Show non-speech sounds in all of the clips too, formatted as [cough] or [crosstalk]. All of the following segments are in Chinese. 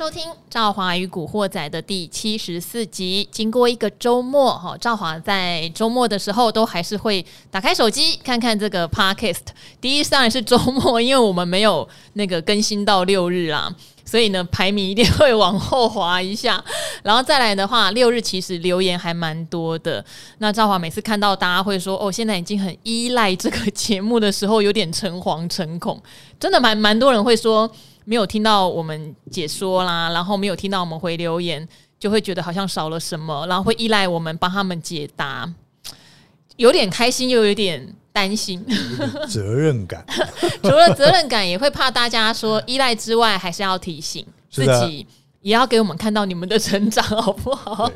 收听《赵华与古惑仔》的第七十四集。经过一个周末，哈，赵华在周末的时候都还是会打开手机看看这个 Podcast。第一当然是周末，因为我们没有那个更新到六日啦，所以呢排名一定会往后滑一下。然后再来的话，六日其实留言还蛮多的。那赵华每次看到大家会说“哦，现在已经很依赖这个节目”的时候，有点诚惶诚恐。真的蛮蛮多人会说。没有听到我们解说啦，然后没有听到我们回留言，就会觉得好像少了什么，然后会依赖我们帮他们解答，有点开心又有点担心，责任感。[laughs] 除了责任感，也会怕大家说依赖之外，还是要提醒自己。也要给我们看到你们的成长，[laughs] 好不好？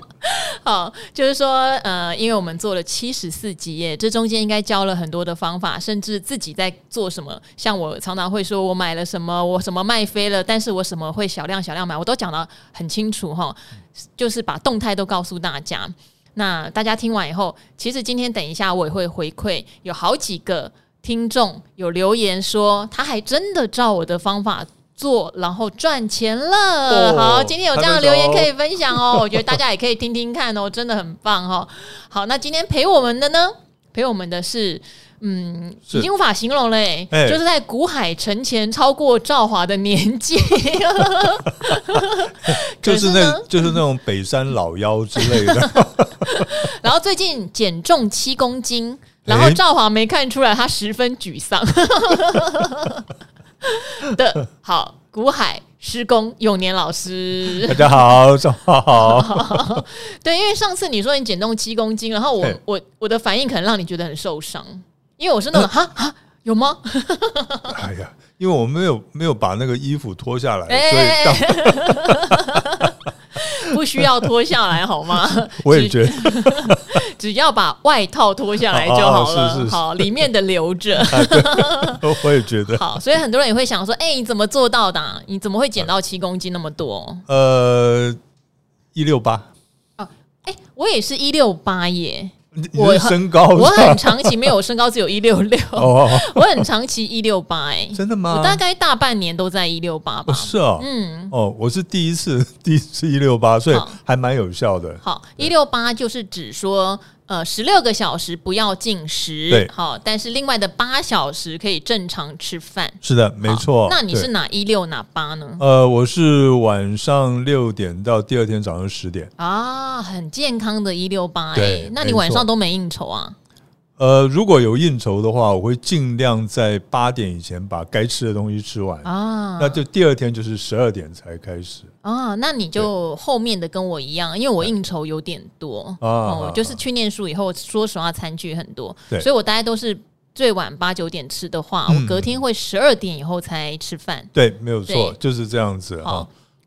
好，就是说，呃，因为我们做了七十四集耶，这中间应该教了很多的方法，甚至自己在做什么。像我常常会说，我买了什么，我什么卖飞了，但是我什么会小量小量买，我都讲得很清楚哈。就是把动态都告诉大家。那大家听完以后，其实今天等一下我也会回馈，有好几个听众有留言说，他还真的照我的方法。做，然后赚钱了。哦、好，今天有这样的留言可以分享哦。我觉得大家也可以听听看哦，真的很棒哦。好，那今天陪我们的呢？陪我们的是，嗯，已经无法形容了，哎，就是在古海沉前超过赵华的年纪，[laughs] 就是那，就是那种北山老妖之类的。[laughs] 然后最近减重七公斤，然后赵华没看出来，他十分沮丧。[laughs] 的好，古海施工永年老师，[laughs] 大家好，早好。[laughs] 对，因为上次你说你减重七公斤，然后我我我的反应可能让你觉得很受伤，因为我是那种哈哈有吗？哎呀，因为我没有没有把那个衣服脱下来，所以。不需要脱下来好吗？[laughs] 我也觉得，[laughs] 只要把外套脱下来就好了。是是是，好，里面的留着。[laughs] 我也觉得。好，所以很多人也会想说：“哎、欸，你怎么做到的、啊？你怎么会减到七公斤那么多？”呃，一六八。哦，哎，我也是一六八耶。我身高，我很长期没有身高，只有一六六。[laughs] 我很长期一六八，哎，真的吗？我大概大半年都在一六八吧。是啊，嗯，哦，我是第一次，[laughs] 第一次一六八，所以还蛮有效的。好，一六八就是指说。呃，十六个小时不要进食，对，好，但是另外的八小时可以正常吃饭。是的，没错。那你是哪一六哪八呢？呃，我是晚上六点到第二天早上十点。啊，很健康的一六八哎，那你晚上都没应酬啊？呃，如果有应酬的话，我会尽量在八点以前把该吃的东西吃完啊。那就第二天就是十二点才开始啊。那你就后面的跟我一样，因为我应酬有点多哦，就是去念书以后，说实话餐具很多，所以我大概都是最晚八九点吃的话，我隔天会十二点以后才吃饭。对，没有错，就是这样子啊。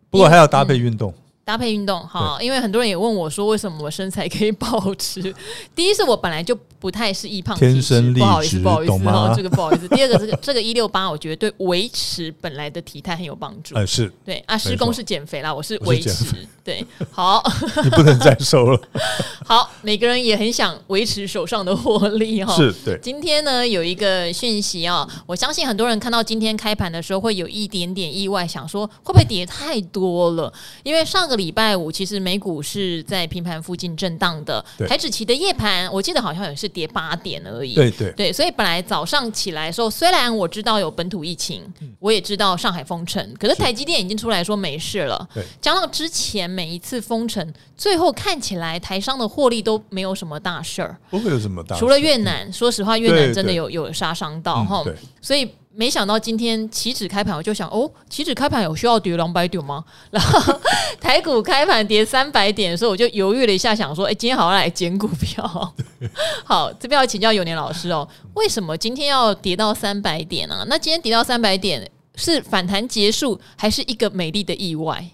不过还要搭配运动。搭配运动哈，因为很多人也问我说，为什么我身材可以保持？[laughs] 第一是我本来就不太是易胖体质，天生丽质，不好意思，不好意思，哈，这个不好意思。第二个，这个这个一六八，我觉得对维持本来的体态很有帮助。哎，是对啊，施工是减肥啦，我是维持。对，好，[laughs] 你不能再瘦了。好，每个人也很想维持手上的获利哈。是对。今天呢，有一个讯息啊，我相信很多人看到今天开盘的时候会有一点点意外，想说会不会跌太多了？因为上个。礼拜五其实美股是在平盘附近震荡的，台指期的夜盘我记得好像也是跌八点而已。对对对，所以本来早上起来的时候，虽然我知道有本土疫情，我也知道上海封城，可是台积电已经出来说没事了。对，加上之前每一次封城，最后看起来台商的获利都没有什么大事儿，不会有什么大事，除了越南，说实话，越南真的有有杀伤到哈，所以。没想到今天期指开盘，我就想哦，期指开盘有需要跌两百点吗？[laughs] 然后台股开盘跌三百点的时候，我就犹豫了一下，想说，哎，今天好像来捡股票。[laughs] 好，这边要请教永年老师哦，为什么今天要跌到三百点呢、啊？那今天跌到三百点是反弹结束，还是一个美丽的意外？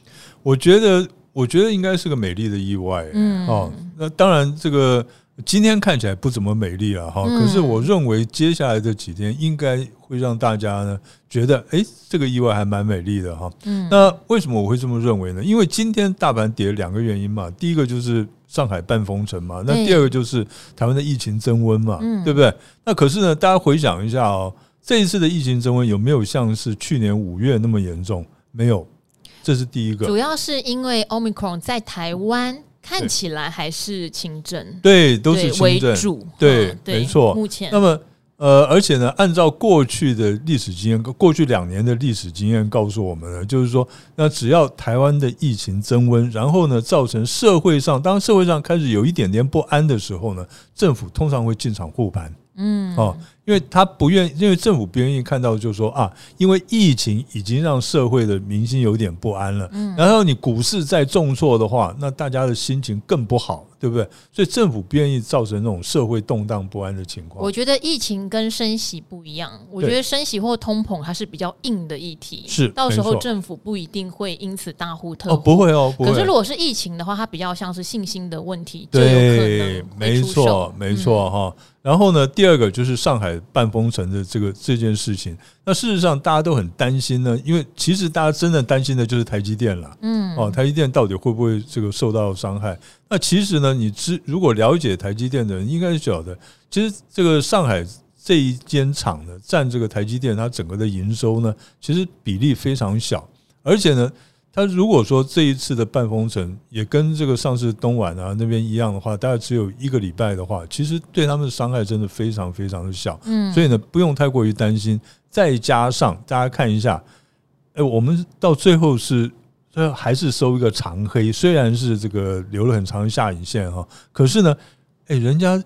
我觉得，我觉得应该是个美丽的意外。嗯，哦，那当然这个。今天看起来不怎么美丽了哈，可是我认为接下来这几天应该会让大家呢觉得，哎，这个意外还蛮美丽的哈。嗯，那为什么我会这么认为呢？因为今天大盘跌两个原因嘛，第一个就是上海半封城嘛，那第二个就是台湾的疫情增温嘛，对不对？那可是呢，大家回想一下哦，这一次的疫情增温有没有像是去年五月那么严重？没有。这是第一个。主要是因为 Omicron 在台湾看起来还是轻症，对，都是轻症为主，对没错。目前，那么。呃，而且呢，按照过去的历史经验，过去两年的历史经验告诉我们呢，就是说，那只要台湾的疫情增温，然后呢，造成社会上，当社会上开始有一点点不安的时候呢，政府通常会进场护盘。嗯，哦。因为他不愿，因为政府不愿意看到，就是说啊，因为疫情已经让社会的民心有点不安了。嗯，然后你股市再重挫的话，那大家的心情更不好，对不对？所以政府不愿意造成那种社会动荡不安的情况。我觉得疫情跟升息不一样，我觉得升息或通膨它是比较硬的议题，是到时候政府不一定会因此大呼特哦，不会哦。可是如果是疫情的话，它比较像是信心的问题，对，就有可能没错，没错哈。然后呢，第二个就是上海半封城的这个这件事情。那事实上大家都很担心呢，因为其实大家真的担心的就是台积电了。嗯，哦，台积电到底会不会这个受到伤害？那其实呢，你知如果了解台积电的人，应该是晓得，其实这个上海这一间厂呢，占这个台积电它整个的营收呢，其实比例非常小，而且呢。他如果说这一次的半封城也跟这个上次东莞啊那边一样的话，大概只有一个礼拜的话，其实对他们的伤害真的非常非常的小。嗯，所以呢，不用太过于担心。再加上大家看一下，哎，我们到最后是这还是收一个长黑，虽然是这个留了很长的下影线哈，可是呢，哎，人家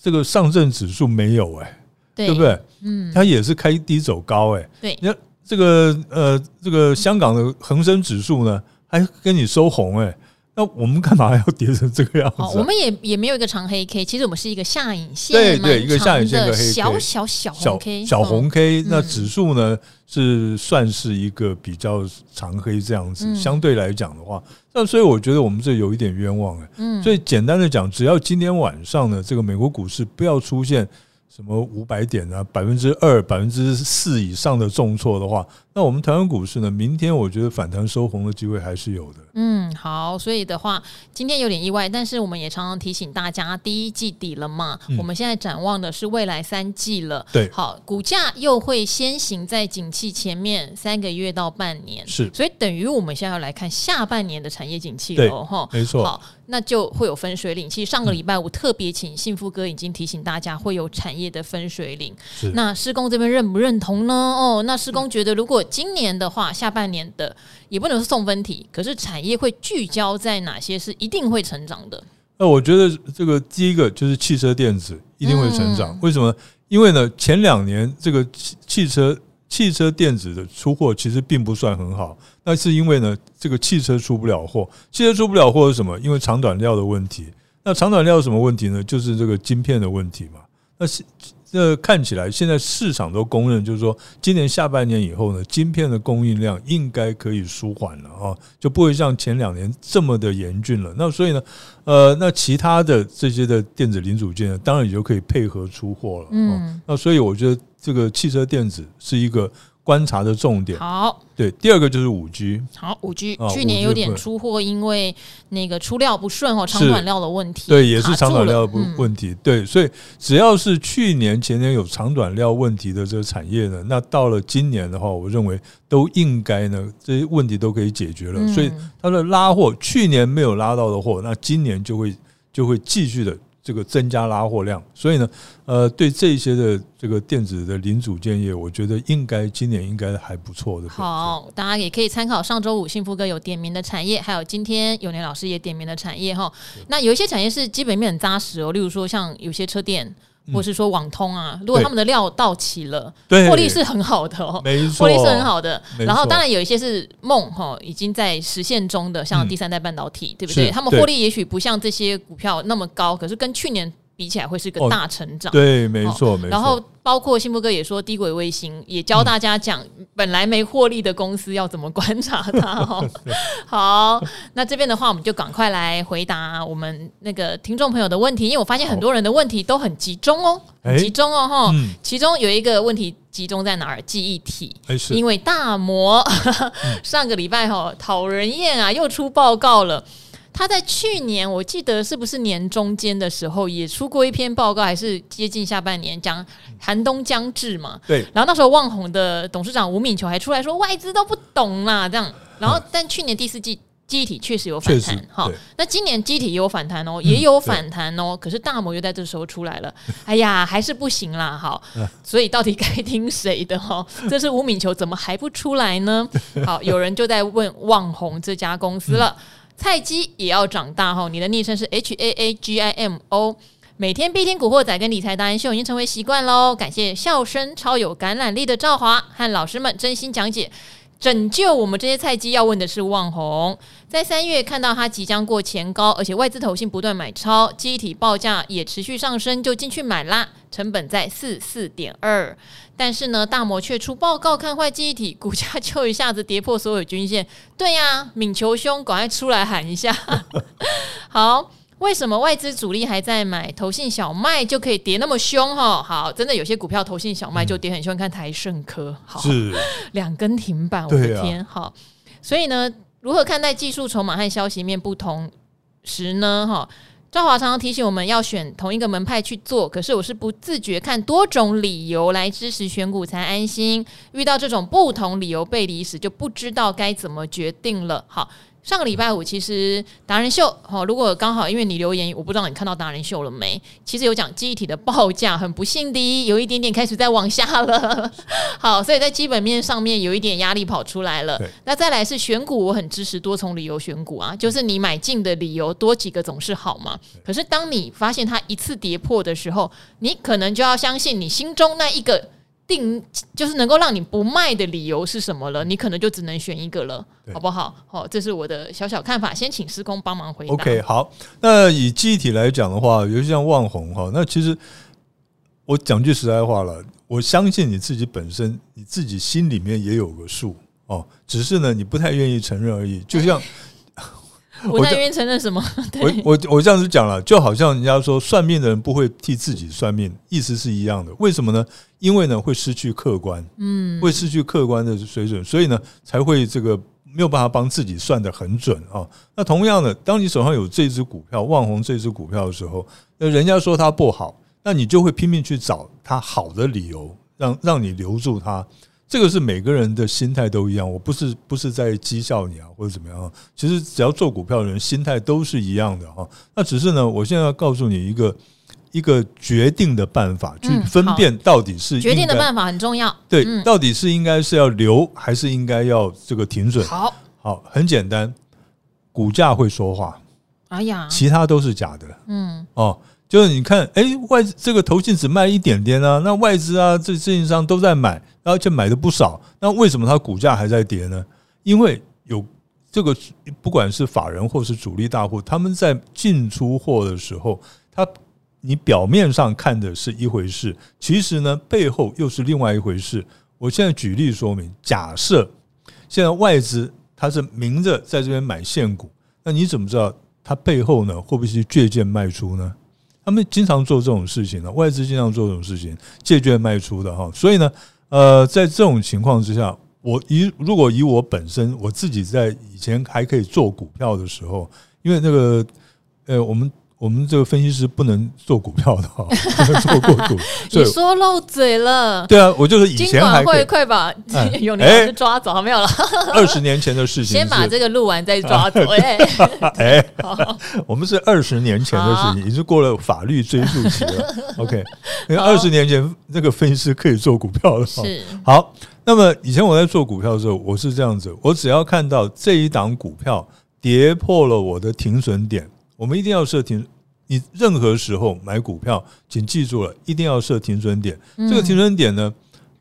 这个上证指数没有哎，对不对？嗯，它也是开低走高哎，对，你看。这个呃，这个香港的恒生指数呢，还跟你收红哎，那我们干嘛要跌成这个样子啊？我们也也没有一个长黑 K，其实我们是一个下影线，对对，一个下影线的黑 K，小小小红 K，小红 K。那指数呢是算是一个比较长黑这样子，相对来讲的话，那所以我觉得我们这有一点冤枉哎。嗯，所以简单的讲，只要今天晚上呢，这个美国股市不要出现。什么五百点啊，百分之二、百分之四以上的重挫的话，那我们台湾股市呢？明天我觉得反弹收红的机会还是有的。嗯，好，所以的话，今天有点意外，但是我们也常常提醒大家，第一季底了嘛，嗯、我们现在展望的是未来三季了。对，好，股价又会先行在景气前面三个月到半年，是，所以等于我们现在要来看下半年的产业景气了哈。没错，好，那就会有分水岭。其实上个礼拜我特别请幸福哥已经提醒大家会有产业的分水岭。是，那施工这边认不认同呢？哦，那施工觉得如果今年的话，下半年的也不能是送分题，可是产业会聚焦在哪些是一定会成长的？那我觉得这个第一个就是汽车电子一定会成长。为什么？因为呢，前两年这个汽汽车汽车电子的出货其实并不算很好，那是因为呢，这个汽车出不了货，汽车出不了货是什么？因为长短料的问题。那长短料什么问题呢？就是这个晶片的问题嘛。那是。那看起来现在市场都公认，就是说今年下半年以后呢，晶片的供应量应该可以舒缓了啊，就不会像前两年这么的严峻了。那所以呢，呃，那其他的这些的电子零组件呢，当然也就可以配合出货了。嗯，那所以我觉得这个汽车电子是一个。观察的重点。好，对，第二个就是五 G，好，五 G 去年有点出货，因为那个出料不顺哦，长短料的问题，对，也是长短料的问题，对，所以只要是去年前年有长短料问题的这个产业呢，那到了今年的话，我认为都应该呢，这些问题都可以解决了，所以它的拉货，去年没有拉到的货，那今年就会就会继续的。这个增加拉货量，所以呢，呃，对这些的这个电子的零组件业，我觉得应该今年应该还不错的。好，大家也可以参考上周五幸福哥有点名的产业，还有今天永年老师也点名的产业哈。那有一些产业是基本面很扎实哦，例如说像有些车店。或是说网通啊，如果他们的料到齐了，获利是很好的哦，没错，获利是很好的。然后当然有一些是梦哈，已经在实现中的，像第三代半导体，对不对？他们获利也许不像这些股票那么高，可是跟去年比起来会是个大成长。对，没错，没错。然后。包括新波哥也说，低轨卫星也教大家讲，本来没获利的公司要怎么观察它。[laughs] 好，那这边的话，我们就赶快来回答我们那个听众朋友的问题，因为我发现很多人的问题都很集中哦，很集中哦，哈。其中有一个问题集中在哪儿？记忆体，因为大摩 [laughs] 上个礼拜哈讨人厌啊，又出报告了。他在去年，我记得是不是年中间的时候也出过一篇报告，还是接近下半年讲寒冬将至嘛？对。然后那时候旺宏的董事长吴敏球还出来说，外资都不懂啦，这样。[laughs] 然后但去年第四季。机体确实有反弹哈，那今年机体也有反弹哦，也有反弹哦，可是大摩又在这时候出来了，哎呀，还是不行啦，好，所以到底该听谁的哈？这是吴敏球，怎么还不出来呢？好，有人就在问旺宏这家公司了，菜鸡也要长大哈，你的昵称是 H A A G I M O，每天必听古惑仔跟理财达人秀已经成为习惯喽，感谢笑声超有感染力的赵华和老师们真心讲解。拯救我们这些菜鸡，要问的是网红，在三月看到它即将过前高，而且外资投信不断买超，记忆体报价也持续上升，就进去买啦。成本在四四点二，但是呢，大摩却出报告看坏记忆体，股价就一下子跌破所有均线。对呀、啊，敏球兄，赶快出来喊一下。[laughs] 好。为什么外资主力还在买，投信小麦就可以跌那么凶哈？好，真的有些股票投信小麦就跌很凶，看台盛科，好，是两根停板，我的天，好，所以呢，如何看待技术筹码和消息面不同时呢？哈，赵华常常提醒我们要选同一个门派去做，可是我是不自觉看多种理由来支持选股才安心，遇到这种不同理由背离时，就不知道该怎么决定了。好。上个礼拜五，其实达人秀哈，如果刚好因为你留言，我不知道你看到达人秀了没？其实有讲记忆体的报价，很不幸的有一点点开始在往下了。[laughs] 好，所以在基本面上面有一点压力跑出来了。那再来是选股，我很支持多重理由选股啊，就是你买进的理由多几个总是好嘛。可是当你发现它一次跌破的时候，你可能就要相信你心中那一个。定就是能够让你不卖的理由是什么了？你可能就只能选一个了，好不好？好，这是我的小小看法。先请师公帮忙回答。OK，好。那以记忆体来讲的话，尤其像旺红哈，那其实我讲句实在话了，我相信你自己本身你自己心里面也有个数哦，只是呢你不太愿意承认而已。就像。[laughs] 我在愿意承认什么？[laughs] 我我我这样子讲了，就好像人家说算命的人不会替自己算命，意思是一样的。为什么呢？因为呢会失去客观，嗯，会失去客观的水准，所以呢才会这个没有办法帮自己算得很准啊。那同样的，当你手上有这只股票，万红这只股票的时候，那人家说它不好，那你就会拼命去找它好的理由，让让你留住它。这个是每个人的心态都一样，我不是不是在讥笑你啊，或者怎么样。其实只要做股票的人心态都是一样的哈。那只是呢，我现在要告诉你一个一个决定的办法，去分辨到底是决定的办法很重要。对，到底是应该是要留还是应该要这个停损？好，好，很简单，股价会说话。哎呀，其他都是假的。嗯，哦。就是你看，哎，外资这个投信只卖一点点啊，那外资啊，这这些商都在买，而且买的不少，那为什么它股价还在跌呢？因为有这个，不管是法人或是主力大户，他们在进出货的时候，他你表面上看的是一回事，其实呢，背后又是另外一回事。我现在举例说明，假设现在外资他是明着在这边买现股，那你怎么知道他背后呢会不会是借券卖出呢？他们经常做这种事情的，外资经常做这种事情，借券卖出的哈。所以呢，呃，在这种情况之下，我以如果以我本身我自己在以前还可以做股票的时候，因为那个呃，我们。我们这个分析师不能做股票的哈，[laughs] 不能做过股。[laughs] 你说漏嘴了。对啊，我就是以前还会快把 [laughs] 有你老师抓走，没有了。二十年前的事情，先把这个录完再抓走。哎，哎，我们是二十年前的事情，已经过了法律追诉期了。OK，因为二十年前那个分析师可以做股票的。是。好，那么以前我在做股票的时候，我是这样子，我只要看到这一档股票跌破了我的停损点。我们一定要设停，你任何时候买股票，请记住了，一定要设停损点。这个停损点呢，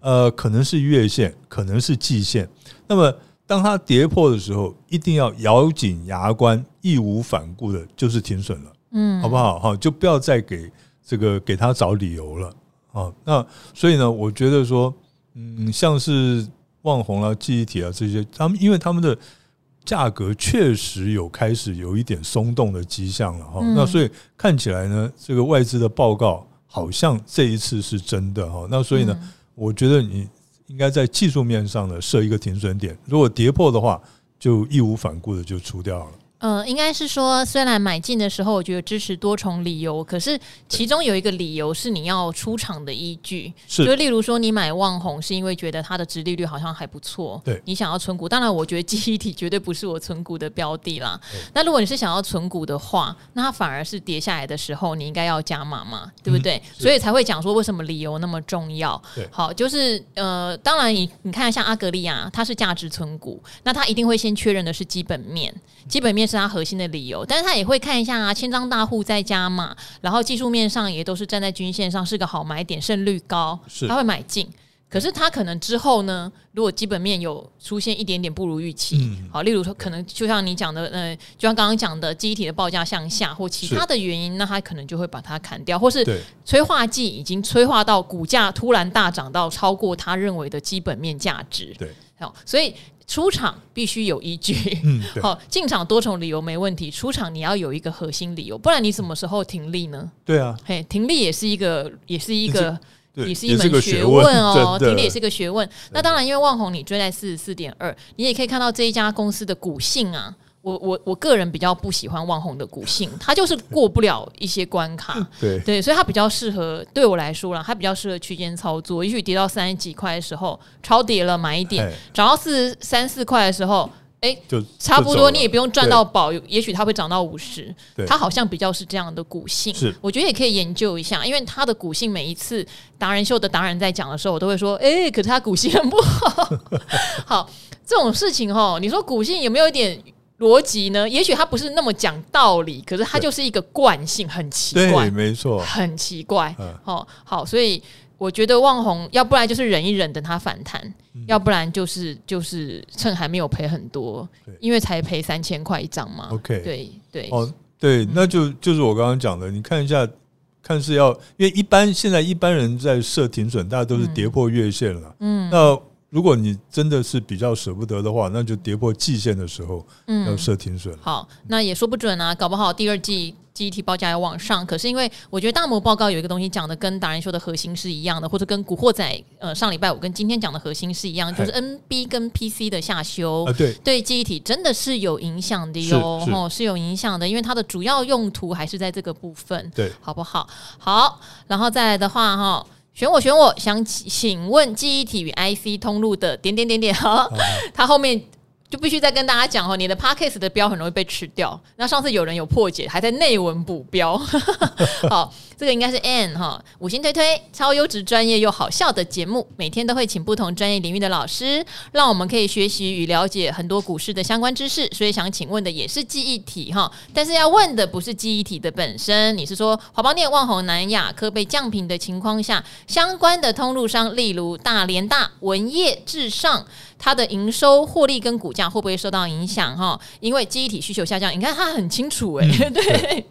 呃，可能是月线，可能是季线。那么，当它跌破的时候，一定要咬紧牙关，义无反顾的，就是停损了。嗯，好不好？哈，就不要再给这个给他找理由了。啊，那所以呢，我觉得说，嗯，像是旺宏啊、记忆体啊这些，他们因为他们的。价格确实有开始有一点松动的迹象了哈，那所以看起来呢，这个外资的报告好像这一次是真的哈，那所以呢，我觉得你应该在技术面上呢设一个停损点，如果跌破的话，就义无反顾的就出掉了。嗯、呃，应该是说，虽然买进的时候，我觉得支持多重理由，可是其中有一个理由是你要出场的依据，是就例如说，你买旺红是因为觉得它的值利率好像还不错，对，你想要存股。当然，我觉得记忆体绝对不是我存股的标的啦。那如果你是想要存股的话，那它反而是跌下来的时候，你应该要加码嘛，对不对？嗯、所以才会讲说为什么理由那么重要。对好，就是呃，当然你你看像阿格利亚，它是价值存股，那它一定会先确认的是基本面，基本面。是他核心的理由，但是他也会看一下啊，千张大户在加嘛，然后技术面上也都是站在均线上，是个好买点，胜率高，是他会买进。可是他可能之后呢，如果基本面有出现一点点不如预期，嗯、好，例如说可能就像你讲的，呃，就像刚刚讲的记忆体的报价向下或其他的原因，那他可能就会把它砍掉，或是催化剂已经催化到股价突然大涨到超过他认为的基本面价值，对，好，所以。出场必须有依据，嗯，[laughs] 好，进场多重理由没问题，出场你要有一个核心理由，不然你什么时候停利呢？对啊，嘿，停利也是一个，也是一个，也是一门学问哦，[laughs] 停的也是个学问。那当然，因为万红你追在四十四点二，你也可以看到这一家公司的股性啊。我我我个人比较不喜欢旺红的股性，它就是过不了一些关卡，[laughs] 对对，所以它比较适合对我来说啦，它比较适合区间操作。也许跌到三十几块的时候，超跌了买一点；涨到四十三四块的时候，哎、欸，就差不多，你也不用赚到宝。也许它会涨到五十，它好像比较是这样的股性。是，我觉得也可以研究一下，因为它的股性每一次达人秀的达人在讲的时候，我都会说，哎、欸，可是它股性很不好。[laughs] 好，这种事情哈，你说股性有没有一点？逻辑呢？也许它不是那么讲道理，可是它就是一个惯性，很奇怪，对，没错，很奇怪。哦，好，所以我觉得旺宏，要不然就是忍一忍，等它反弹；嗯、要不然就是就是趁还没有赔很多，因为才赔三千块一张嘛。OK，对对哦，对，那就就是我刚刚讲的，你看一下，看是要，因为一般现在一般人在设停损，大家都是跌破月线了，嗯，那。如果你真的是比较舍不得的话，那就跌破季线的时候要设停损。嗯。好，那也说不准啊，搞不好第二季记忆体报价要往上。可是因为我觉得大摩报告有一个东西讲的跟达人秀的核心是一样的，或者跟古惑仔呃上礼拜五跟今天讲的核心是一样，就是 NB 跟 PC 的下修啊，对对，记忆体真的是有影响的哟，哦是有影响的，因为它的主要用途还是在这个部分，对，好不好？好，然后再来的话哈。选我选我，想请问记忆体与 IC 通路的点点点点哈，它后面。就必须再跟大家讲哦，你的 Podcast 的标很容易被吃掉。那上次有人有破解，还在内文补标。[laughs] 好，这个应该是 N 哈，五星推推，超优质、专业又好笑的节目，每天都会请不同专业领域的老师，让我们可以学习与了解很多股市的相关知识。所以想请问的也是记忆体哈，但是要问的不是记忆体的本身，你是说华邦电、万宏、南亚科被降频的情况下，相关的通路商，例如大连大、文业、至上。它的营收、获利跟股价会不会受到影响？哈，因为记忆体需求下降，你看它很清楚诶、欸，嗯、[laughs] 对，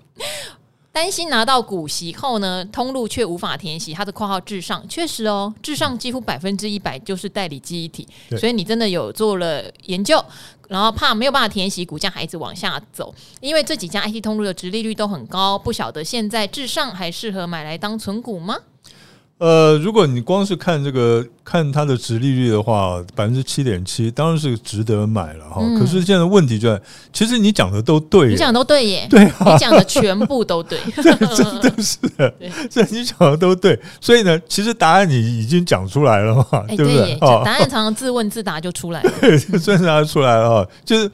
担心拿到股息后呢，通路却无法填息。它的括号至上确实哦，至上几乎百分之一百就是代理记忆体，所以你真的有做了研究，然后怕没有办法填息，股价还一直往下走。因为这几家 IT 通路的殖利率都很高，不晓得现在至上还适合买来当存股吗？呃，如果你光是看这个看它的值利率的话，百分之七点七，当然是值得买了哈。嗯、可是现在问题就在，其实你讲的都对，你讲的都对耶，对、啊，你讲的全部都对，[laughs] 对，真的是。的，这对你讲的都对。所以呢，其实答案你已经讲出来了嘛，欸、对不对？对答案常常自问自答就出来了，[laughs] 对，自答出来了哈。就是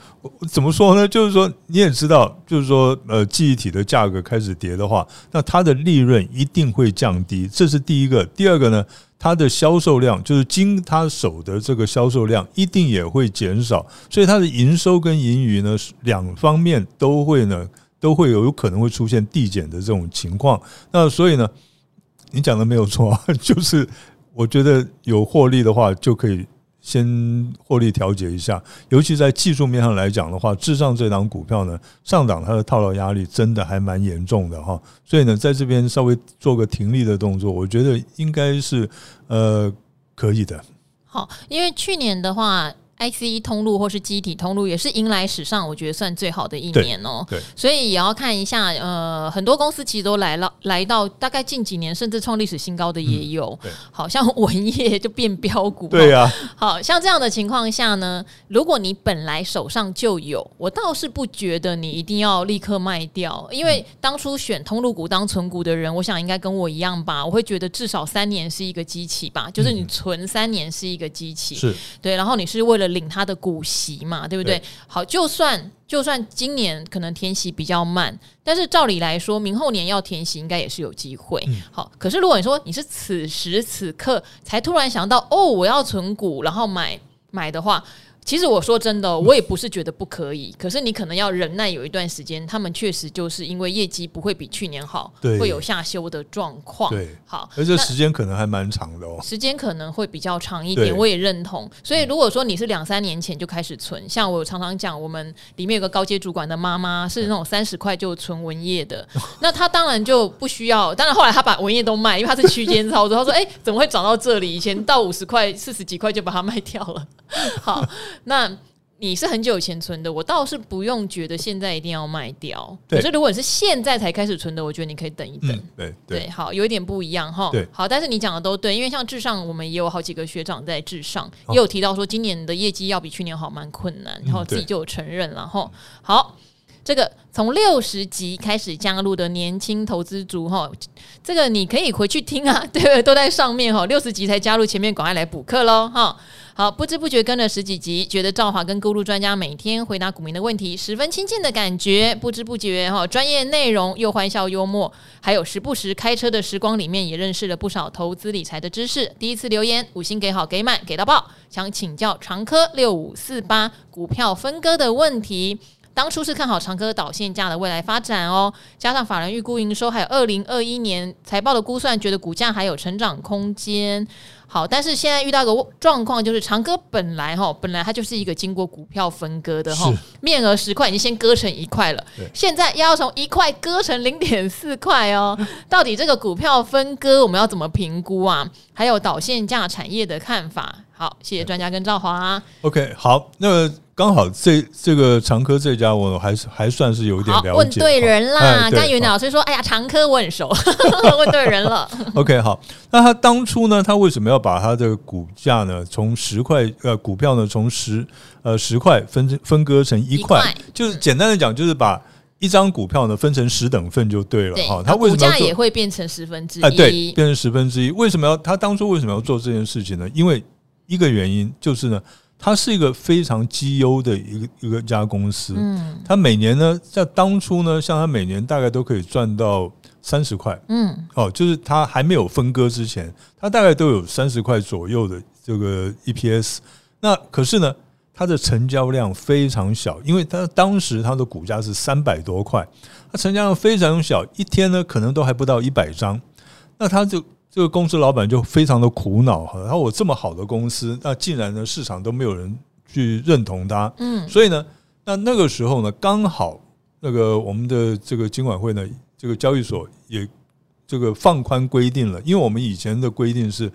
怎么说呢？就是说你也知道，就是说呃，记忆体的价格开始跌的话，那它的利润一定会降低，这是第一个。第二个呢，它的销售量就是经他手的这个销售量一定也会减少，所以它的营收跟盈余呢两方面都会呢都会有有可能会出现递减的这种情况。那所以呢，你讲的没有错，[laughs] 就是我觉得有获利的话就可以。先获利调节一下，尤其在技术面上来讲的话，智障这档股票呢上档它的套牢压力真的还蛮严重的哈，所以呢在这边稍微做个停利的动作，我觉得应该是呃可以的。好，因为去年的话。IC 通路或是机体通路也是迎来史上我觉得算最好的一年哦。对，所以也要看一下，呃，很多公司其实都来了，来到大概近几年甚至创历史新高的也有。好像文业就变标股。对呀、啊，好像这样的情况下呢，如果你本来手上就有，我倒是不觉得你一定要立刻卖掉，因为当初选通路股当存股的人，我想应该跟我一样吧，我会觉得至少三年是一个机器吧，就是你存三年是一个机器。是对，然后你是为了领他的股息嘛，对不对？对好，就算就算今年可能填息比较慢，但是照理来说，明后年要填息应该也是有机会。嗯、好，可是如果你说你是此时此刻才突然想到哦，我要存股，然后买买的话。其实我说真的，我也不是觉得不可以，可是你可能要忍耐有一段时间。他们确实就是因为业绩不会比去年好，会有下修的状况。对，好，而且时间可能还蛮长的哦。时间可能会比较长一点，我也认同。所以如果说你是两三年前就开始存，像我常常讲，我们里面有个高阶主管的妈妈是那种三十块就存文业的，[laughs] 那他当然就不需要。当然后来他把文业都卖，因为他是区间操作。他说：“哎，怎么会涨到这里？以前到五十块、四十几块就把它卖掉了。”好。那你是很久以前存的，我倒是不用觉得现在一定要卖掉。可是如果你是现在才开始存的，我觉得你可以等一等。嗯、对对，对，好，有一点不一样哈。对，好，但是你讲的都对，因为像至上，我们也有好几个学长在至上，也有提到说今年的业绩要比去年好，蛮困难，然后自己就有承认了哈。好，这个从六十级开始加入的年轻投资族哈，这个你可以回去听啊，[laughs] 对，都在上面哈。六十级才加入，前面赶快来补课喽哈。好，不知不觉跟了十几集，觉得赵华跟咕噜专家每天回答股民的问题，十分亲近的感觉。不知不觉哈，专业内容又欢笑幽默，还有时不时开车的时光里面，也认识了不少投资理财的知识。第一次留言，五星给好给满给到爆，想请教长科六五四八股票分割的问题。当初是看好长科导线价的未来发展哦，加上法人预估营收，还有二零二一年财报的估算，觉得股价还有成长空间。好，但是现在遇到一个状况，就是长科本来哈，本来它就是一个经过股票分割的哈，面额十块已经先割成一块了，现在要从一块割成零点四块哦。[laughs] 到底这个股票分割我们要怎么评估啊？还有导线价产业的看法？好，谢谢专家跟赵华。OK，好，那刚好这这个常科这家我还是还算是有一点了解。问对人啦，刚云老师说，哎呀，常科我很熟，[laughs] 问对人了。[laughs] OK，好，那他当初呢，他为什么要把他的股价呢，从十块呃股票呢，从十呃十块分分割成一块，就是简单的讲，就是把一张股票呢分成十等份就对了哈。他为什么股价也会变成十分之一？哎，对，变成十分之一。为什么要他当初为什么要做这件事情呢？因为一个原因就是呢，它是一个非常绩优的一个一个家公司。嗯，它每年呢，在当初呢，像它每年大概都可以赚到三十块。嗯，哦，就是它还没有分割之前，它大概都有三十块左右的这个 EPS。那可是呢，它的成交量非常小，因为它当时它的股价是三百多块，它成交量非常小，一天呢可能都还不到一百张。那它就。这个公司老板就非常的苦恼哈，然后我这么好的公司，那竟然呢市场都没有人去认同它，嗯，所以呢，那那个时候呢，刚好那个我们的这个金管会呢，这个交易所也这个放宽规定了，因为我们以前的规定是，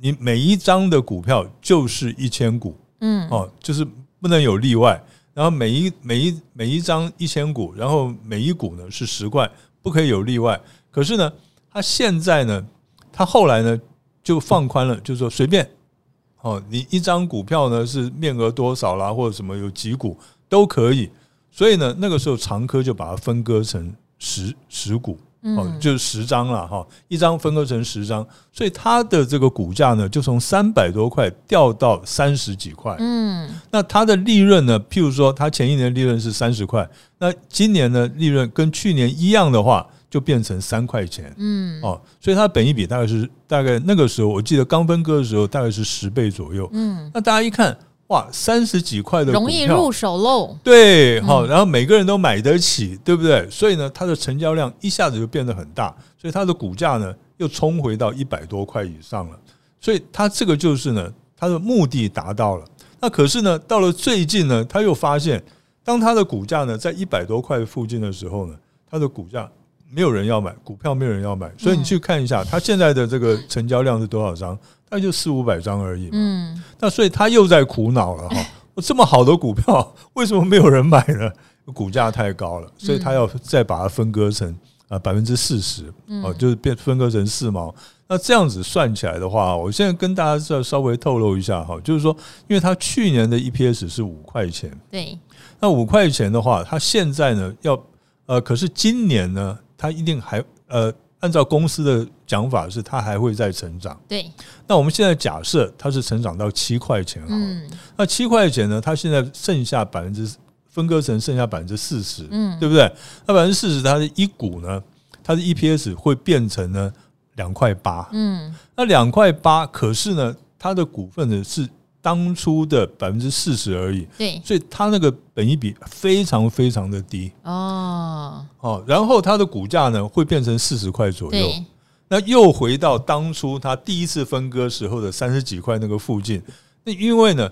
你每一张的股票就是一千股，嗯，哦，就是不能有例外，然后每一每一每一张一千股，然后每一股呢是十块，不可以有例外。可是呢，它现在呢。他后来呢就放宽了，就是说随便哦，你一张股票呢是面额多少啦，或者什么有几股都可以。所以呢，那个时候长科就把它分割成十十股哦，就是十张了哈，一张分割成十张，所以它的这个股价呢就从三百多块掉到三十几块。嗯，那它的利润呢，譬如说它前一年利润是三十块，那今年呢利润跟去年一样的话。就变成三块钱，嗯，哦，所以它本益比大概是大概那个时候，我记得刚分割的时候大概是十倍左右，嗯，那大家一看，哇，三十几块的股票。容易入手喽，对，好，然后每个人都买得起，对不对？所以呢，它的成交量一下子就变得很大，所以它的股价呢又冲回到一百多块以上了，所以它这个就是呢，它的目的达到了。那可是呢，到了最近呢，他又发现，当它的股价呢在一百多块附近的时候呢，它的股价。没有人要买股票，没有人要买，所以你去看一下，它现在的这个成交量是多少张？大概就四五百张而已。嗯，那所以他又在苦恼了哈。这么好的股票，为什么没有人买呢？股价太高了，所以他要再把它分割成啊百分之四十，哦，就是变分割成四毛。那这样子算起来的话，我现在跟大家再稍微透露一下哈，就是说，因为它去年的 EPS 是五块钱，对，那五块钱的话，它现在呢要呃，可是今年呢，它一定还呃，按照公司的讲法是它还会再成长，对。那我们现在假设它是成长到七块钱，嗯，那七块钱呢，它现在剩下百分之分割成剩下百分之四十，嗯，对不对？那百分之四十，它的一股呢，它的 EPS 会变成呢？两块八，嗯，那两块八，可是呢，它的股份呢是当初的百分之四十而已，对，所以它那个本益比非常非常的低。哦，哦，然后它的股价呢会变成四十块左右，那又回到当初它第一次分割时候的三十几块那个附近，那因为呢。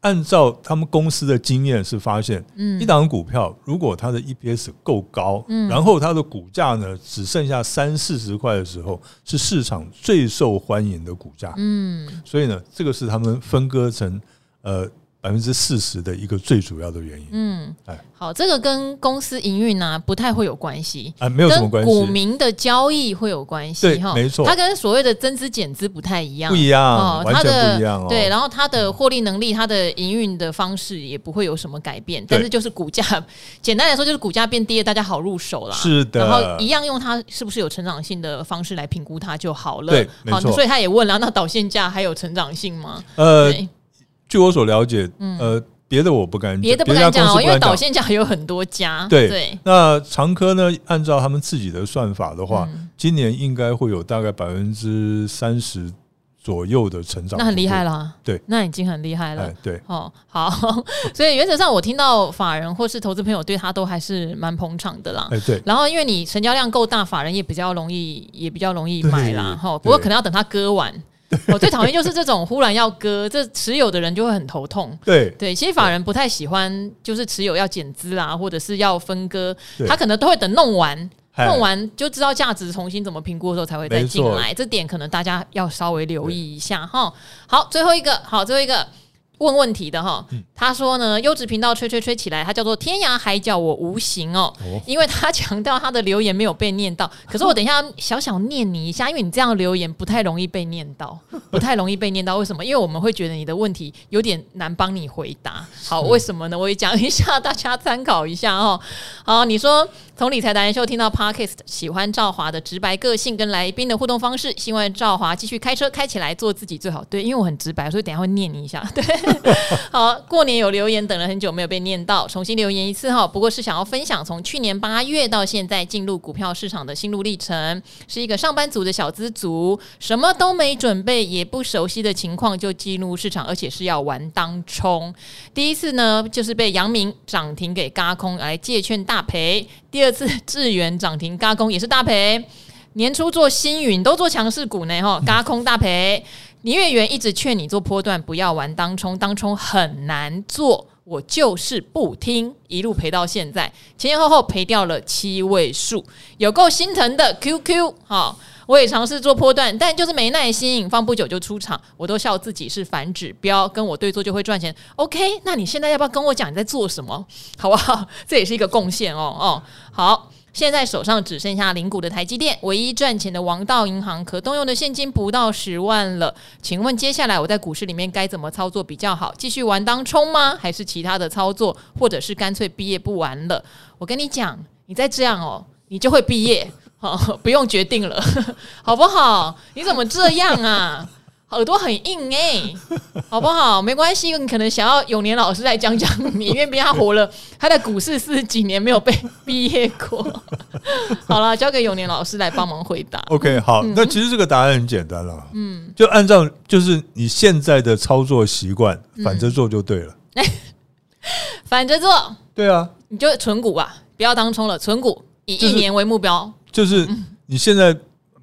按照他们公司的经验是发现，一档股票如果它的 EPS 够高，然后它的股价呢只剩下三四十块的时候，是市场最受欢迎的股价。嗯，所以呢，这个是他们分割成呃。百分之四十的一个最主要的原因。嗯，哎，好，这个跟公司营运呢不太会有关系啊，没有什么关系。股民的交易会有关系，哈，没错。它跟所谓的增资减资不太一样，不一样，哦，完全不一样哦。对，然后它的获利能力，它的营运的方式也不会有什么改变，但是就是股价，简单来说就是股价变低了，大家好入手了。是的，然后一样用它是不是有成长性的方式来评估它就好了。对，没错。所以他也问了，那导线价还有成长性吗？呃。据我所了解，呃，别的我不敢讲，别的不敢讲哦，因为导线价有很多家。对對，那长科呢？按照他们自己的算法的话，今年应该会有大概百分之三十左右的成长，那很厉害了。对，那已经很厉害了。对，哦，好，[laughs] 所以原则上我听到法人或是投资朋友对他都还是蛮捧场的啦。哎，对。然后因为你成交量够大，法人也比较容易，也比较容易买啦。哈，不过可能要等他割完。[laughs] 我最讨厌就是这种忽然要割，这持有的人就会很头痛。对对，其实法人不太喜欢，就是持有要减资啦，或者是要分割，他可能都会等弄完，弄完就知道价值重新怎么评估的时候才会再进来。这点可能大家要稍微留意一下哈。好，最后一个，好，最后一个。问问题的哈，他说呢，优质频道吹吹吹起来，他叫做天涯海角我无形哦，因为他强调他的留言没有被念到，[laughs] 可是我等一下小小念你一下，因为你这样留言不太容易被念到，[laughs] 不太容易被念到，为什么？因为我们会觉得你的问题有点难帮你回答。好，为什么呢？我也讲一下，[laughs] 大家参考一下哦。好，你说。从理财达人秀听到 Podcast，喜欢赵华的直白个性跟来宾的互动方式，希望赵华继续开车开起来，做自己最好。对，因为我很直白，所以等下会念你一下。[laughs] 对，好，过年有留言，等了很久没有被念到，重新留言一次哈。不过是想要分享从去年八月到现在进入股票市场的心路历程，是一个上班族的小资族，什么都没准备，也不熟悉的情况就进入市场，而且是要玩当冲。第一次呢，就是被阳明涨停给轧空来借券大赔。第二次智源涨停嘎空也是大赔，年初做星云都做强势股呢，哈，嘎空大赔。林月圆一直劝你做波段，不要玩当冲，当冲很难做，我就是不听，一路赔到现在，前前后后赔掉了七位数，有够心疼的。QQ，好，我也尝试做波段，但就是没耐心，放不久就出场，我都笑自己是反指标，跟我对做就会赚钱。OK，那你现在要不要跟我讲你在做什么，好不好？[laughs] 这也是一个贡献哦，哦，好。现在手上只剩下零股的台积电，唯一赚钱的王道银行，可动用的现金不到十万了。请问接下来我在股市里面该怎么操作比较好？继续玩当冲吗？还是其他的操作？或者是干脆毕业不玩了？我跟你讲，你再这样哦，你就会毕业，好，[laughs] 不用决定了，好不好？你怎么这样啊？耳朵很硬哎、欸，好不好？没关系，你可能想要永年老师来讲讲你，因为他活了，他在股市四十几年没有被 [laughs] 毕业过。好了，交给永年老师来帮忙回答。OK，好，嗯、那其实这个答案很简单了，嗯，就按照就是你现在的操作习惯，反着做就对了。嗯、反着做，对啊，你就存股吧，不要当冲了，存股以一年为目标。就是、就是、你现在，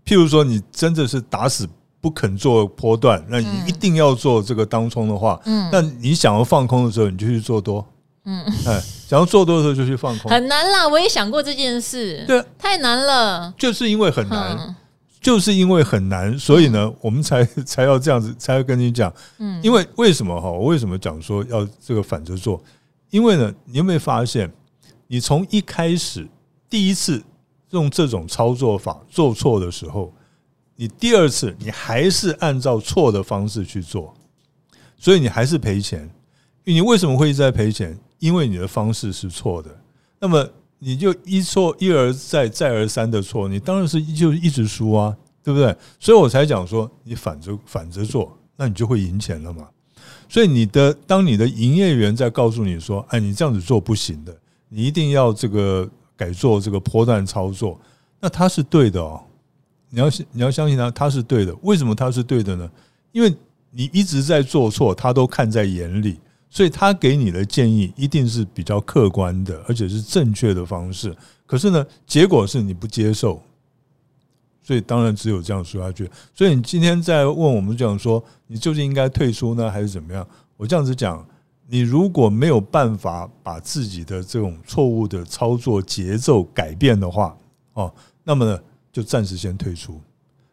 譬如说，你真的是打死。不肯做波段，那你一定要做这个当冲的话，嗯，那你想要放空的时候，你就去做多，嗯，哎，想要做多的时候就去放空，很难啦。我也想过这件事，对，太难了，就是因为很难，就是因为很难，所以呢，我们才才要这样子，才要跟你讲。嗯，因为为什么哈？我为什么讲说要这个反着做？因为呢，你有没有发现，你从一开始第一次用这种操作法做错的时候，你第二次你还是按照错的方式去做，所以你还是赔钱。你为什么会一直在赔钱？因为你的方式是错的。那么你就一错一而再再而三的错，你当然是就一直输啊，对不对？所以我才讲说，你反着反着做，那你就会赢钱了嘛。所以你的当你的营业员在告诉你说，哎，你这样子做不行的，你一定要这个改做这个波段操作，那他是对的哦。你要你要相信他，他是对的。为什么他是对的呢？因为你一直在做错，他都看在眼里。所以他给你的建议一定是比较客观的，而且是正确的方式。可是呢，结果是你不接受，所以当然只有这样说下去。所以你今天在问我们讲说，你究竟应该退出呢，还是怎么样？我这样子讲，你如果没有办法把自己的这种错误的操作节奏改变的话，哦，那么呢，就暂时先退出，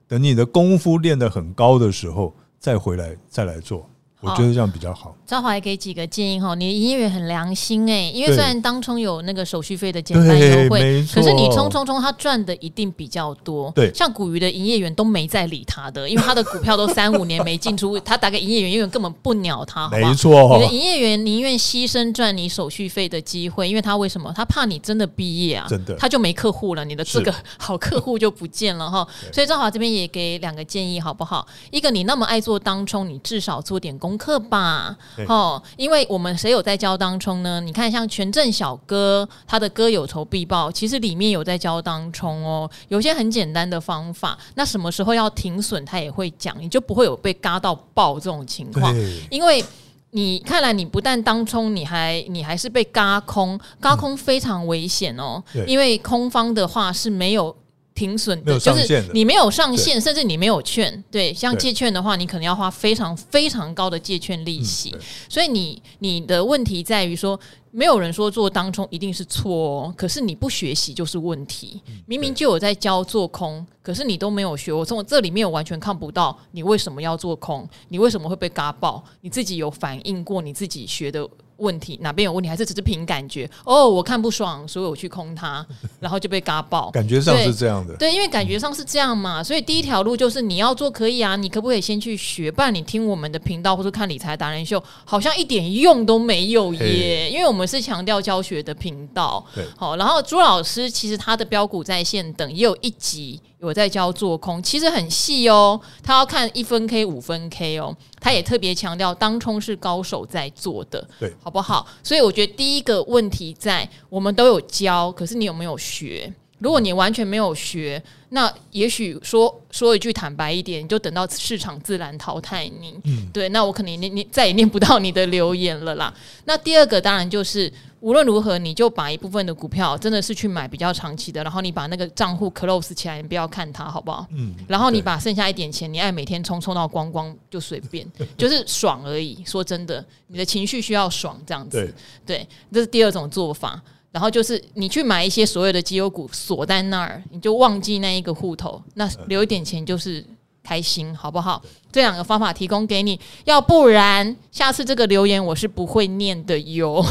等你的功夫练得很高的时候，再回来再来做。我觉得这样比较好。赵华也给几个建议哈，你的营业员很良心哎，因为虽然当冲有那个手续费的简单优惠，可是你冲冲冲，他赚的一定比较多。对，像古鱼的营业员都没在理他的，因为他的股票都三五年没进出，他打给营业员，营业员根本不鸟他。没错，你的营业员宁愿牺牲赚你手续费的机会，因为他为什么？他怕你真的毕业啊，真的他就没客户了，你的这个 [laughs] 好客户就不见了哈。[laughs] 所以赵华这边也给两个建议好不好？一个，你那么爱做当冲，你至少做点功课吧，哦，因为我们谁有在教当冲呢？你看，像权证小哥，他的歌有仇必报，其实里面有在教当冲哦，有些很简单的方法。那什么时候要停损，他也会讲，你就不会有被嘎到爆这种情况。因为你看来你不但当冲，你还你还是被嘎空，嘎空非常危险哦。因为空方的话是没有。停损的，就是你没有上限，甚至你没有券，对，像借券的话，你可能要花非常非常高的借券利息，所以你你的问题在于说，没有人说做当冲一定是错哦，可是你不学习就是问题。明明就有在教做空，可是你都没有学，我从这里面我完全看不到你为什么要做空，你为什么会被嘎爆，你自己有反应过你自己学的问题哪边有问题，还是只是凭感觉？哦，我看不爽，所以我去空它，[laughs] 然后就被嘎爆。感觉上是这样的，对，因为感觉上是这样嘛。所以第一条路就是你要做可以啊，你可不可以先去学？不然你听我们的频道或者看理财达人秀，好像一点用都没有耶。因为我们是强调教学的频道。对，好，然后朱老师其实他的标股在线等也有一集。我在教做空，其实很细哦。他要看一分 K、五分 K 哦。他也特别强调，当冲是高手在做的，对，好不好？所以我觉得第一个问题在我们都有教，可是你有没有学？如果你完全没有学，那也许说说一句坦白一点，你就等到市场自然淘汰你。嗯，对，那我可能念念再也念不到你的留言了啦。那第二个当然就是。无论如何，你就把一部分的股票真的是去买比较长期的，然后你把那个账户 close 起来，你不要看它，好不好？嗯。然后你把剩下一点钱，你爱每天冲冲到光光就随便，就是爽而已。说真的，你的情绪需要爽这样子。对，对，这是第二种做法。然后就是你去买一些所有的绩优股锁在那儿，你就忘记那一个户头，那留一点钱就是。开心好不好？这两个方法提供给你，要不然下次这个留言我是不会念的哟。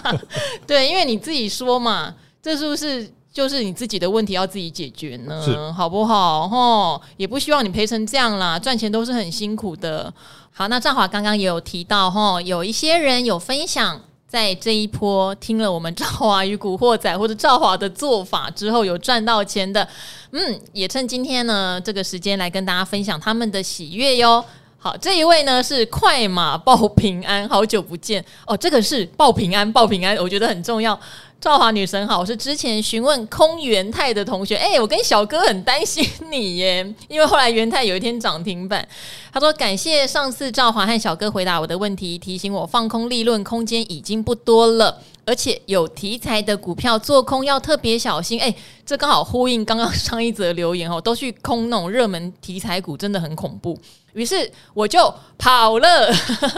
[laughs] 对，因为你自己说嘛，这是不是就是你自己的问题要自己解决呢？好不好？吼，也不希望你赔成这样啦，赚钱都是很辛苦的。好，那赵华刚刚也有提到，吼，有一些人有分享。在这一波听了我们赵华与古惑仔或者赵华的做法之后，有赚到钱的，嗯，也趁今天呢这个时间来跟大家分享他们的喜悦哟。好，这一位呢是快马报平安，好久不见哦，这个是报平安，报平安，我觉得很重要。赵华女神好，我是之前询问空元泰的同学，哎、我跟小哥很担心你耶，因为后来元泰有一天涨停板，他说感谢上次赵华和小哥回答我的问题，提醒我放空利润空间已经不多了，而且有题材的股票做空要特别小心，哎、这刚好呼应刚刚上一则留言哦，都去空那种热门题材股真的很恐怖。于是我就跑了，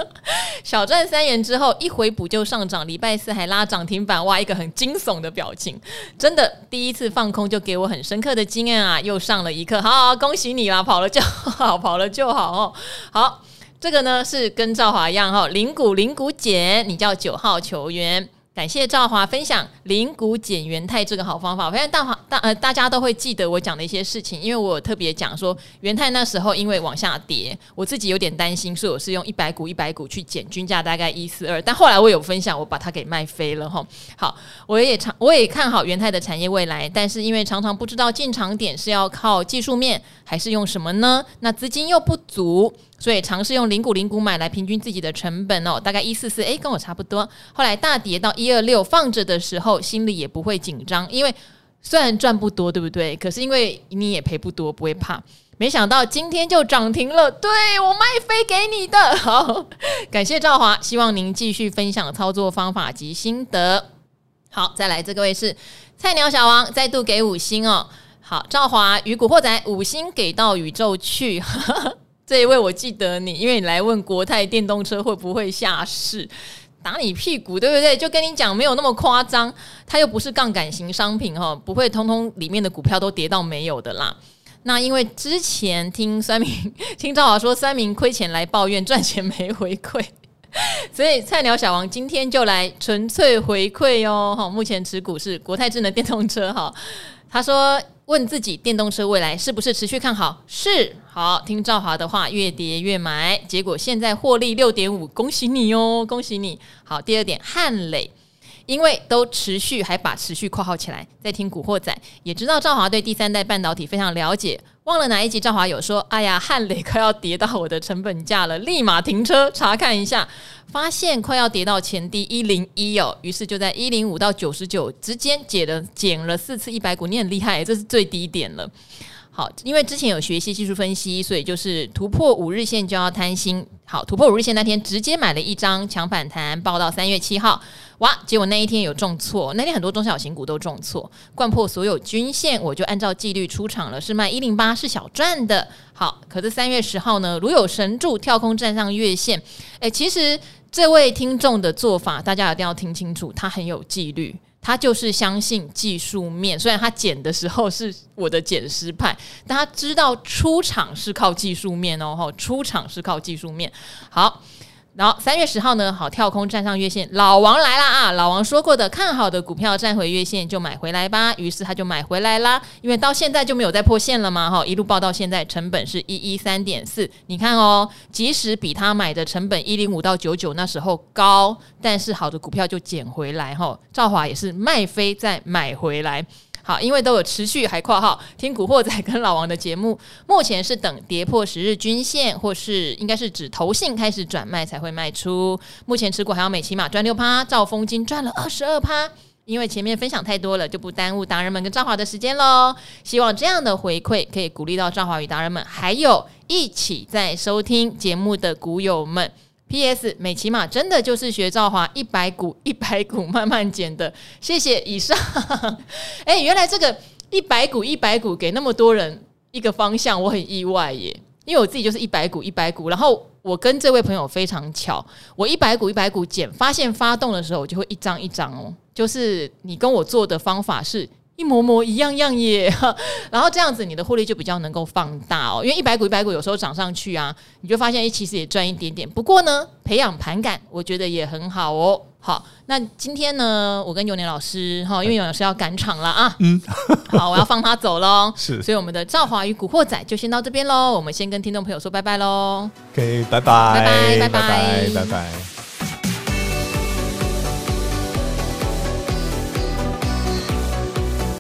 [laughs] 小赚三元之后一回补就上涨，礼拜四还拉涨停板，哇，一个很惊悚的表情，真的第一次放空就给我很深刻的经验啊，又上了一课，好，好，恭喜你啦，跑了就好，跑了就好哦，好，这个呢是跟赵华一样哈，零股零股减，你叫九号球员。感谢赵华分享零股减元泰这个好方法，我发现大华大呃大家都会记得我讲的一些事情，因为我有特别讲说元泰那时候因为往下跌，我自己有点担心，所以我是用一百股一百股去减均价大概一四二，但后来我有分享，我把它给卖飞了哈。好，我也常我也看好元泰的产业未来，但是因为常常不知道进场点是要靠技术面还是用什么呢？那资金又不足。所以尝试用零股零股买来平均自己的成本哦，大概一四四，诶，跟我差不多。后来大跌到一二六，放着的时候心里也不会紧张，因为虽然赚不多，对不对？可是因为你也赔不多，不会怕。没想到今天就涨停了，对，我卖飞给你的。[laughs] 好，感谢赵华，希望您继续分享操作方法及心得。好，再来这个位是菜鸟小王，再度给五星哦。好，赵华鱼骨惑仔五星给到宇宙去。[laughs] 这一位我记得你，因为你来问国泰电动车会不会下市，打你屁股，对不对？就跟你讲，没有那么夸张，它又不是杠杆型商品哈，不会通通里面的股票都跌到没有的啦。那因为之前听三明 [laughs] 听赵华说，三明亏钱来抱怨，赚钱没回馈，[laughs] 所以菜鸟小王今天就来纯粹回馈哦。哈，目前持股是国泰智能电动车哈，他说。问自己电动车未来是不是持续看好？是。好，听赵华的话，越跌越买，结果现在获利六点五，恭喜你哦，恭喜你。好，第二点，汉磊，因为都持续，还把持续括号起来，在听古惑仔，也知道赵华对第三代半导体非常了解。忘了哪一集赵华有说，哎呀，汉磊快要跌到我的成本价了，立马停车查看一下，发现快要跌到前低一零一哦，于是就在一零五到九十九之间减了减了四次一百股，你很厉害，这是最低点了。好，因为之前有学习技术分析，所以就是突破五日线就要贪心。好，突破五日线那天直接买了一张抢反弹，报到三月七号，哇！结果那一天有重挫，那天很多中小型股都重挫，掼破所有均线，我就按照纪律出场了，是卖一零八，是小赚的。好，可是三月十号呢，如有神助，跳空站上月线。诶，其实这位听众的做法，大家一定要听清楚，他很有纪律。他就是相信技术面，虽然他剪的时候是我的剪师派，但他知道出场是靠技术面哦，出场是靠技术面。好。然后三月十号呢，好，跳空站上月线，老王来了啊！老王说过的，看好的股票站回月线就买回来吧。于是他就买回来啦，因为到现在就没有再破线了嘛，哈，一路报到现在，成本是一一三点四。你看哦，即使比他买的成本一零五到九九那时候高，但是好的股票就捡回来哈。赵华也是卖飞再买回来。好，因为都有持续还括号听古惑仔跟老王的节目，目前是等跌破十日均线，或是应该是指投信开始转卖才会卖出。目前持股还有美琪玛赚六趴，兆丰金赚了二十二趴。因为前面分享太多了，就不耽误达人们跟赵华的时间喽。希望这样的回馈可以鼓励到赵华与达人们，还有一起在收听节目的股友们。P.S. 美琪玛真的就是学赵华一百股 [laughs] 一百股慢慢减的，谢谢以上。[laughs] 哎，原来这个一百股一百股给那么多人一个方向，我很意外耶。因为我自己就是一百股一百股，然后我跟这位朋友非常巧，我一百股一百股减，发现发动的时候我就会一张一张哦，就是你跟我做的方法是。一模模一样样耶，[laughs] 然后这样子你的获利就比较能够放大哦，因为一百股一百股有时候涨上去啊，你就发现其实也赚一点点。不过呢，培养盘感我觉得也很好哦。好，那今天呢，我跟永年老师哈，因为永年老师要赶场了啊，嗯，[laughs] 好，我要放他走喽。[laughs] 是，所以我们的赵华与古惑仔就先到这边喽，我们先跟听众朋友说拜拜喽。OK，拜拜，拜拜，拜拜，拜拜，拜拜。